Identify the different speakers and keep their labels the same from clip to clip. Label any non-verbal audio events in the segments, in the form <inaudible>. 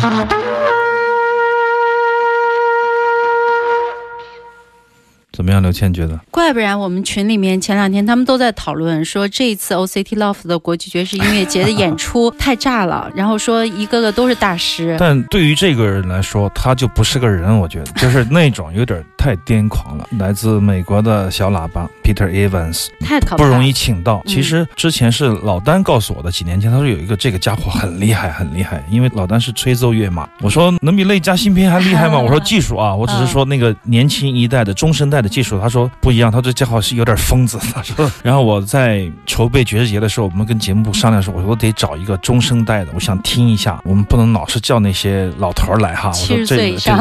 Speaker 1: Thank you.
Speaker 2: 倩觉得？
Speaker 3: 怪不然我们群里面前两天他们都在讨论说，这一次 OCT Love 的国际爵士音乐节的演出太炸了，然后说一个个都是大师。<laughs>
Speaker 2: 但对于这个人来说，他就不是个人，我觉得就是那种有点太癫狂了。来自美国的小喇叭 Peter Evans
Speaker 3: 太可怕了
Speaker 2: 不容易请到。
Speaker 3: 嗯
Speaker 2: 其实之前是老丹告诉我的，几年前他说有一个这个家伙很厉害，很厉害，因为老丹是吹奏乐嘛。我说能比雷加新平还厉害吗？我说技术啊，我只是说那个年轻一代的中生代的技术。他说不一样，他说这家伙是有点疯子。他说，<laughs> 然后我在筹备爵士节的时候，我们跟节目部商量说，我说我得找一个中生代的，我想听一下，我们不能老是叫那些老头儿来哈。我说这个这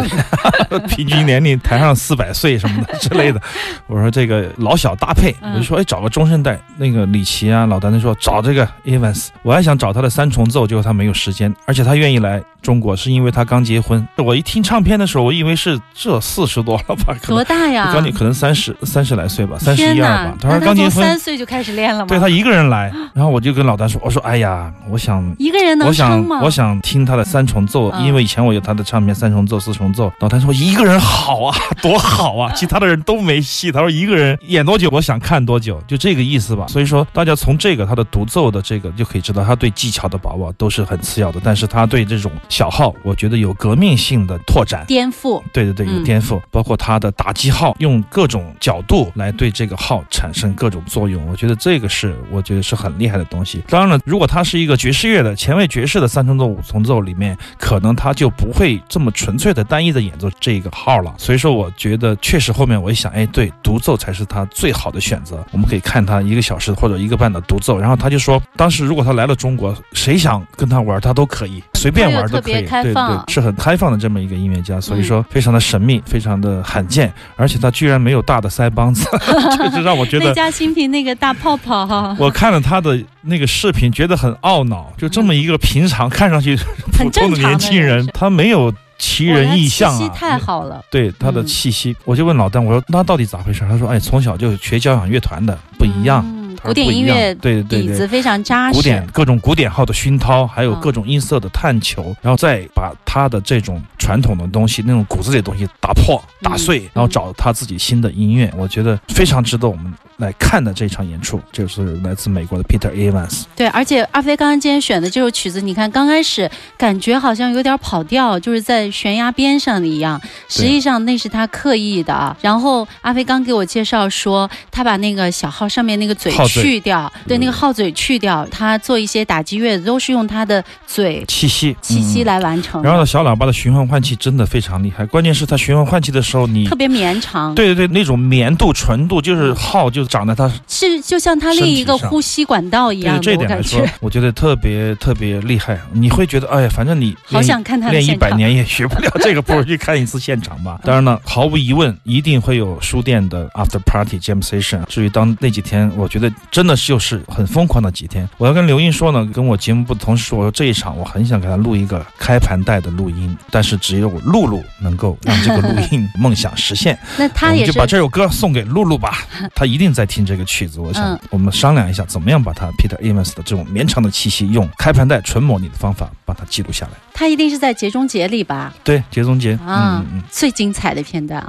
Speaker 2: 个 <laughs> 平均年龄台上四百岁什么的之类的。<laughs> 我说这个老小搭配，
Speaker 3: 嗯
Speaker 2: 我就说哎找个中生代，那个李琦啊老丹丹说找这个 Evans，我还想找他的三重奏，结果他没有时间，而且他愿意来中国是因为他刚结婚。我一听唱片的时候，我以为是这四十多了吧，可能
Speaker 3: 多大呀？
Speaker 2: 刚你可能三十三十来岁吧，三十
Speaker 3: 天
Speaker 2: 一二吧。！他说刚结婚
Speaker 3: 三，岁就开始练了吗？
Speaker 2: 对他一个人来，然后我就跟老丹说，我说哎呀，我想
Speaker 3: 一个人能
Speaker 2: 我
Speaker 3: 吗？
Speaker 2: 我想听他的三重奏，
Speaker 3: 嗯
Speaker 2: 因为以前我有他的唱片三重奏、四重奏。老谭说一个人好啊，<laughs> 多好啊，<laughs> 其他的人都没戏。他说一个人演多久，我想看多久，就这个意思吧。所以说，大家从这个他的独奏的这个就可以知道，他对技巧的把握都是很次要的，但是他对这种小号，我觉得有革命性的拓展。
Speaker 3: 颠覆。
Speaker 2: 对对对，有
Speaker 3: 嗯
Speaker 2: 颠覆，包括他的打击号，用各种角度来对这个号产生各种作用，我觉得这个是我觉得是很厉害的东西。当然了，如果它是一个爵士乐的前卫爵士的三重奏、五重奏里面，可能他就不会这么纯粹的单一的演奏这个号了。所以说，我觉得确实后面我一想，哎，对，独奏才是他最好的选择。我们可以看他一个小时或者一个半的独奏，然后他就说，当时如果他来了中国，谁想跟他玩，他都可以，随便玩都可以，对对，是很开放的这么一个音乐家，所以说非常的神秘，非常的罕见，而且他居然没有大的腮帮子，<laughs> 确实让我觉得。
Speaker 3: 那家新品那个大泡泡哈，
Speaker 2: 我看了他的那个视频，觉得很懊恼。就这么一个平常看上去普
Speaker 3: 很
Speaker 2: 通的年轻人他没有奇人异象
Speaker 3: 哇那气息
Speaker 2: 啊。
Speaker 3: 太好了。
Speaker 2: 对他的
Speaker 3: 嗯
Speaker 2: 气息，我就问老邓，我说那到底咋回事？他说，哎，从小就学交响乐团的，不一样。
Speaker 3: 古典音乐
Speaker 2: 对对对
Speaker 3: 底子非常扎实。
Speaker 2: 古典各种古典号的熏陶，还有
Speaker 3: 嗯
Speaker 2: 各种音色的探求，然后再把他的这种传统的东西、那种骨子里的东西打破、打碎，然后找他自己新的音乐，我觉得非常值得我们来看的这场演出，就是来自美国的 Peter Evans。
Speaker 3: 对，而且阿飞刚刚今天选的这首曲子，你看刚开始感觉好像有点跑调，就是在悬崖边上的一样，实际上那是他刻意的啊。然后阿飞刚给我介绍说，他把那个小号上面那个嘴去掉，对，那个号嘴去掉，他做一些打击乐都是用他的嘴
Speaker 2: 气息，
Speaker 3: 气息
Speaker 2: 嗯。
Speaker 3: 来完成的，
Speaker 2: 然后呢，小喇叭的循环换气真的非常厉害，关键是他循环换气的时候，你
Speaker 3: 特别绵长。
Speaker 2: 对对对，那种绵度、纯度，就是号就长在他
Speaker 3: 是就像他另一个呼吸管道一
Speaker 2: 对
Speaker 3: 样的，
Speaker 2: 这一点来说我觉得特别特别厉害。你会觉得，哎呀，反正你
Speaker 3: 好想看他
Speaker 2: 练一。百年也学不了这个，不如去看一次现场吧。当然了，毫无疑问，一定会有书店的 after party jam session。至于当那几天，我觉得真的就是很疯狂的几天。我要跟刘英说呢，跟我节目部的同事说，我说这一场我很想给他录一个开盘带的录音，但是只有露露能够让这个录音 <laughs> 梦想实现。
Speaker 3: 那他也
Speaker 2: 就把这首歌送给露露吧，他一定在听这个曲子。我想
Speaker 3: 嗯
Speaker 2: 我们商量一下，怎么样把它 Peter Evans 的这种绵长的气息，用开盘带纯模拟的方法把它记录下来。
Speaker 3: 他一定是在节中节里吧？
Speaker 2: 对，节中节，
Speaker 3: 啊
Speaker 2: 嗯嗯嗯。
Speaker 3: 最精彩的片段。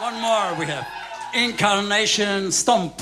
Speaker 4: One more we have. Incarnation Stomp.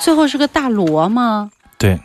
Speaker 3: 最后是个大锣吗？
Speaker 2: 对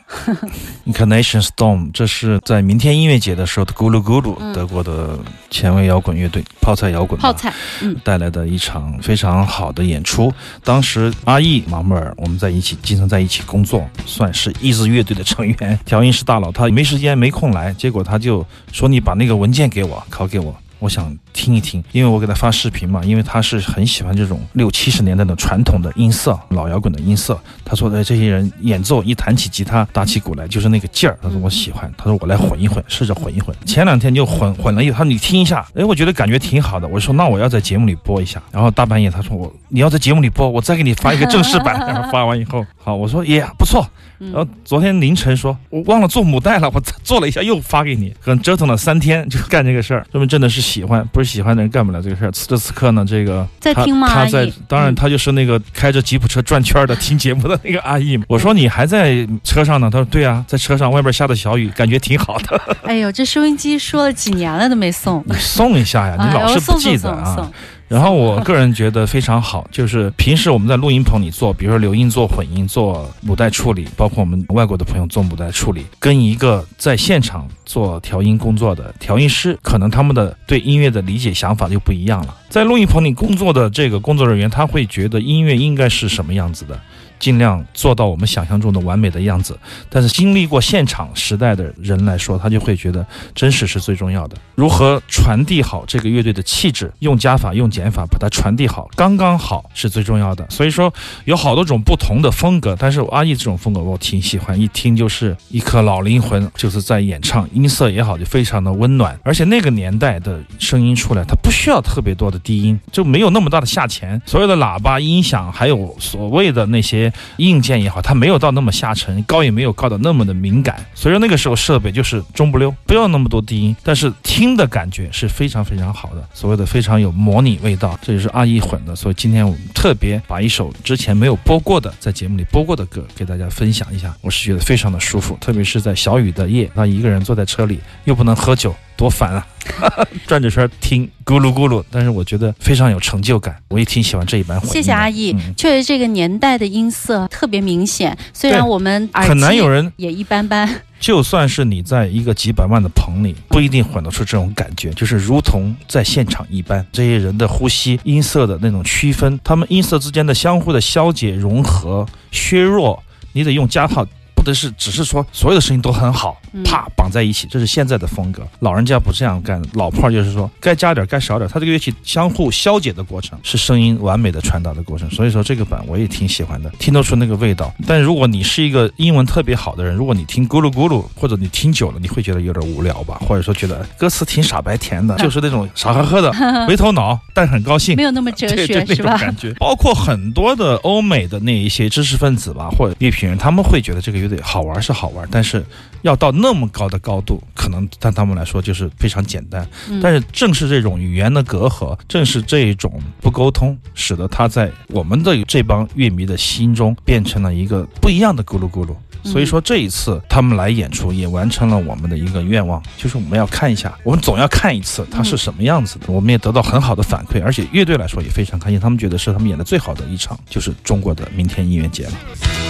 Speaker 2: ，Incarnation Storm，这是在明天音乐节的时候的咕噜咕噜，
Speaker 3: 嗯
Speaker 2: 德国的前卫摇滚乐队泡菜摇滚吧
Speaker 3: 泡菜，嗯，
Speaker 2: 带来的一场非常好的演出。当时阿义、马木尔我们在一起，经常在一起工作，算是一支乐队的成员。调音师大佬他没时间没空来，结果他就说你把那个文件给我，拷给我。我想听一听，因为我给他发视频嘛，因为他是很喜欢这种六七十年代的传统的音色，老摇滚的音色。他说的这些人演奏一弹起吉他，打起鼓来就是那个劲儿。他说我喜欢，他说我来混一混，试着混一混。前两天就混混了以后，他说你听一下，哎，我觉得感觉挺好的。我说那我要在节目里播一下。然后大半夜他说我你要在节目里播，我再给你发一个正式版。然后发完以后，好，我说也不错。然后昨天凌晨说，我忘了做母带了，我做了一下又发给你，可能折腾了三天就干这个事儿，说明真的是喜欢，不是喜欢的人干不了这个事儿。此时此刻呢，这个
Speaker 3: 在听吗
Speaker 2: 他在，当然
Speaker 3: 嗯
Speaker 2: 他就是那个开着吉普车转圈儿的听节目的那个阿姨嘛。<laughs> 我说你还在车上呢，他说对啊，在车上，外边下的小雨，感觉挺好的。<laughs>
Speaker 3: 哎呦，这收音机说了几年了都没送，
Speaker 2: 你送一下呀，你
Speaker 3: 哎
Speaker 2: 老是不记得啊。然后我个人觉得非常好，就是平时我们在录音棚里做，比如说留音、做混音、做母带处理，包括我们外国的朋友做母带处理，跟一个在现场做调音工作的调音师，可能他们的对音乐的理解想法就不一样了。在录音棚里工作的这个工作人员，他会觉得音乐应该是什么样子的。尽量做到我们想象中的完美的样子，但是经历过现场时代的人来说，他就会觉得真实是最重要的。如何传递好这个乐队的气质，用加法、用减法把它传递好，刚刚好是最重要的。所以说有好多种不同的风格，但是阿义这种风格我挺喜欢，一听就是一颗老灵魂，就是在演唱，音色也好，就非常的温暖。而且那个年代的声音出来，它不需要特别多的低音，就没有那么大的下潜，所有的喇叭、音响，还有所谓的那些硬件也好，它没有到那么下沉，高也没有高的那么的敏感。所以说那个时候设备就是中不溜，不要那么多低音，但是听的感觉是非常非常好的，所谓的非常有模拟味道，这就是阿一混的。所以今天我们特别把一首之前没有播过的，在节目里播过的歌给大家分享一下，我是觉得非常的舒服，特别是在小雨的夜，他一个人坐在车里又不能喝酒，多烦啊！<laughs> 转着圈听咕噜咕噜，但是我觉得非常有成就感，我也挺喜欢这一版混音。
Speaker 3: 谢谢阿义，
Speaker 2: 嗯
Speaker 3: 确实这个年代的音色特别明显，虽然我们
Speaker 2: 很难有人
Speaker 3: 也一般般。
Speaker 2: 就算是你在一个几百万的棚里，不一定混得出这种感觉，就是如同在现场一般。这些人的呼吸、音色的那种区分，他们音色之间的相互的消解、融合、削弱，你得用加号。不得是只是说所有的声音都很好，
Speaker 3: 嗯
Speaker 2: 啪绑在一起，这是现在的风格。老人家不这样干，老炮儿就是说该加点儿该少点儿，它这个乐器相互消解的过程是声音完美的传达的过程。所以说这个版我也挺喜欢的，听得出那个味道。但如果你是一个英文特别好的人，如果你听咕噜咕噜，或者你听久了，你会觉得有点无聊吧，或者说觉得歌词挺傻白甜的，<laughs> 就是那种傻呵呵的，<laughs> 没头脑，但很高兴
Speaker 3: 没。有那么哲学是吧？
Speaker 2: 那种感觉，包括很多的欧美的那一些知识分子吧，或者乐评人，他们会觉得这个乐队好玩是好玩，但是要到那么高的高度，可能对他们来说就是非常简单。
Speaker 3: 嗯
Speaker 2: 但是正是这种语言的隔阂，正是这种不沟通，使得他在我们的这帮乐迷的心中变成了一个不一样的咕噜咕噜。所以说这一次他们来演出也完成了我们的一个愿望，就是我们要看一下，我们总要看一次他是什么样子的。我们也得到很好的反馈，而且乐队来说也非常开心，他们觉得是他们演的最好的一场，就是中国的明天音乐节了。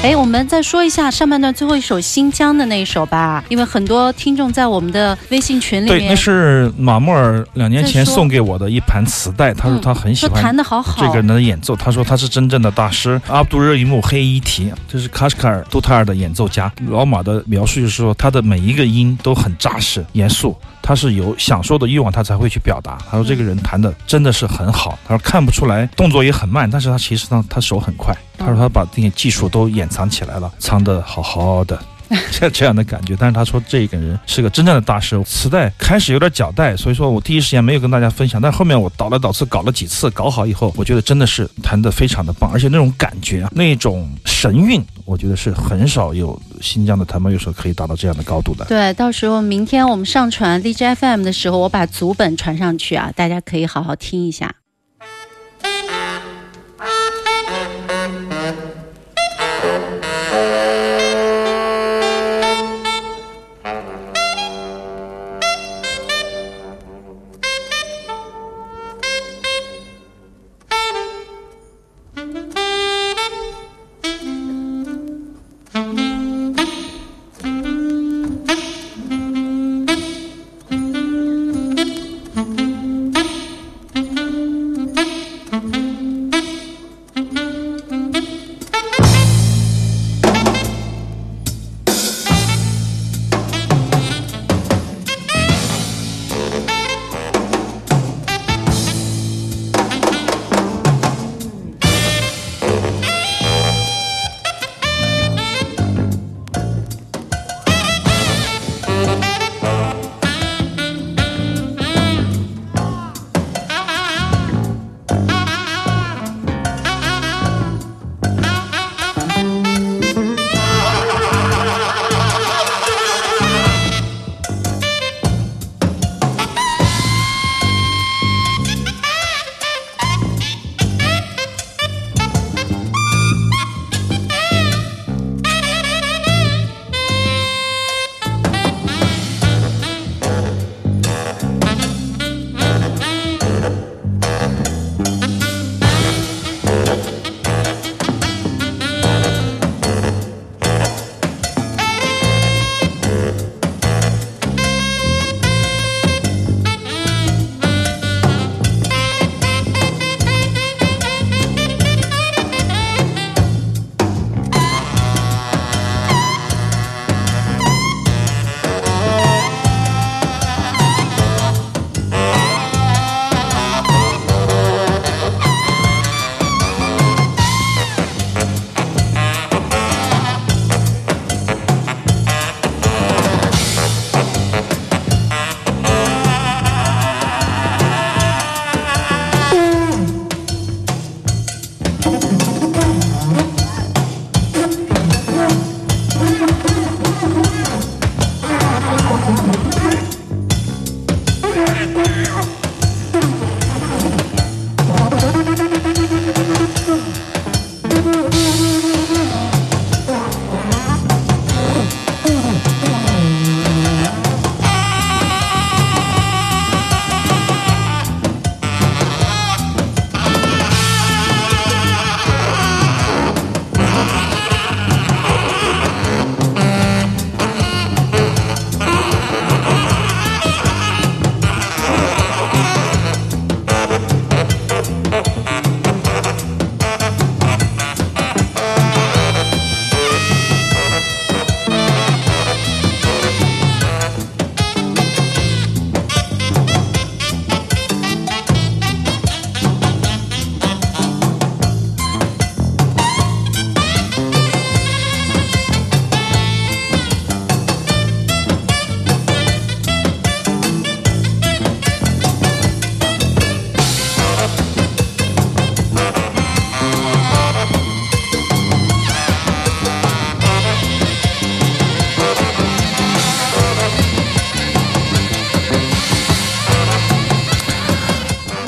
Speaker 3: 哎，我们再说一下上半段最后一首新疆的那一首吧，因为很多听众在我们的微信群里
Speaker 2: 对，那是马莫尔两年前送给我的一盘磁带，他说
Speaker 3: 嗯
Speaker 2: 他很喜
Speaker 3: 说
Speaker 2: 欢
Speaker 3: 弹的好好，
Speaker 2: 这个人的演奏，他说他是真正的大师，阿卜杜热伊木黑伊提，这是卡什卡尔杜塔尔的演奏老马的描述就是说，他的每一个音都很扎实、严肃，他是有想说的欲望，他才会去表达。他说这个人弹的真的是很好，他说看不出来，动作也很慢，但是他其实呢他手很快。他说他把这些技术都掩藏起来了，藏的好好的。<laughs> 这这样的感觉，但是他说这个人是个真正的大师。磁带开始有点脚带，所以说我第一时间没有跟大家分享，但后面我倒来倒去搞了几次，搞好以后，我觉得真的是弹得非常的棒，而且那种感觉啊，那种神韵，我觉得是很少有新疆的弹拨乐手可以达到这样的高度的。
Speaker 3: 对，到时候明天我们上传 DJ FM 的时候，我把组本传上去啊，大家可以好好听一下。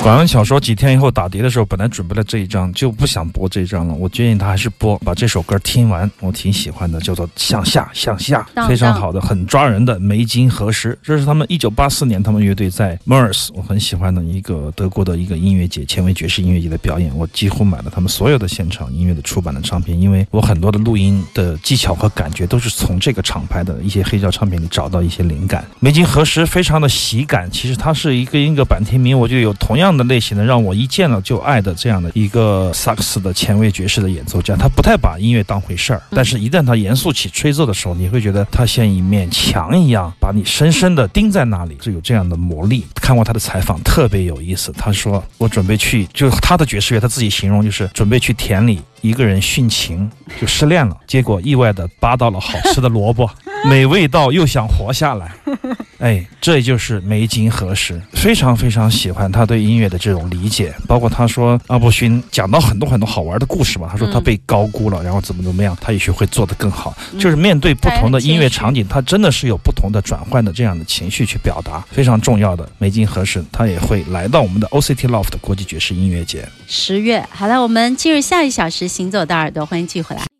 Speaker 2: 管文小说几天以后打碟的时候，本来准备了这一张，就不想播这一张了。我建议他还是播，把这首歌听完，我挺喜欢的，叫做《向下向下》，非常好的，很抓人的《梅金何时》。这是他们一九八四年他们乐队在 MERS，我很喜欢的一个德国的一个音乐节，前卫爵士音乐节的表演。我几乎买了他们所有的现场音乐的出版的唱片，因为我很多的录音的技巧和感觉都是从这个厂牌的一些黑胶唱片里找到一些灵感。梅金何时非常的喜感，其实他是一个一个坂田明，我就有同样的类型的，让我一见了就爱的这样的一个萨克斯的前卫爵士的演奏家。他不太把音乐当回事儿，但是一旦他严肃起吹奏的时候，你会觉得他像一面墙一样，把你深深的钉在那里，是有这样的魔力。看过他的采访，特别有意思。他说：“我准备去，就他的爵士乐，他自己形容就是准备去田里一个人殉情，就失恋了，结果意外的扒到了好吃的萝卜，<laughs> 美味到又想活下来。<laughs> 哎，这就是梅金何时，非常非常喜欢他对音乐的这种理解，包括他说阿布勋讲到很多很多好玩的故事嘛，他说他被高估了，然后怎么怎么样，他也许会做得更好。就是面对不同的音乐场景，他真的是有不同的转换的这样的情绪去表达，非常重要的。梅金何时，他也会来到我们的 OCT Loft 国际爵士音乐节。
Speaker 3: 十月，好了，我们进入下一小时行走的耳朵，欢迎继续回来。